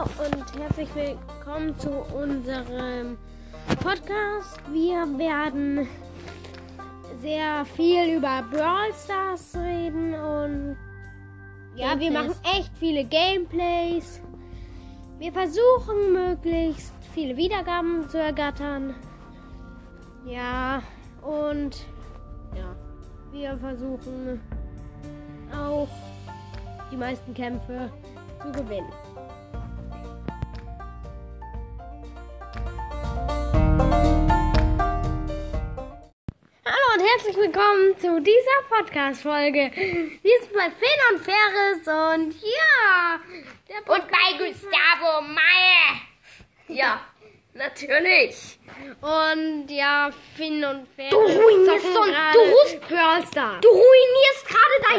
und herzlich willkommen zu unserem Podcast. Wir werden sehr viel über Brawl Stars reden und ja, wir machen echt viele Gameplays. Wir versuchen möglichst viele Wiedergaben zu ergattern. Ja, und ja, wir versuchen auch die meisten Kämpfe zu gewinnen. Und herzlich willkommen zu dieser Podcast-Folge. Wir sind bei Finn und Ferris und ja. Und bei Gustavo Maye. Ja, natürlich. Und ja, Finn und Ferris. Du ruinierst du rust- Brawl Stars. Du ruinierst gerade dein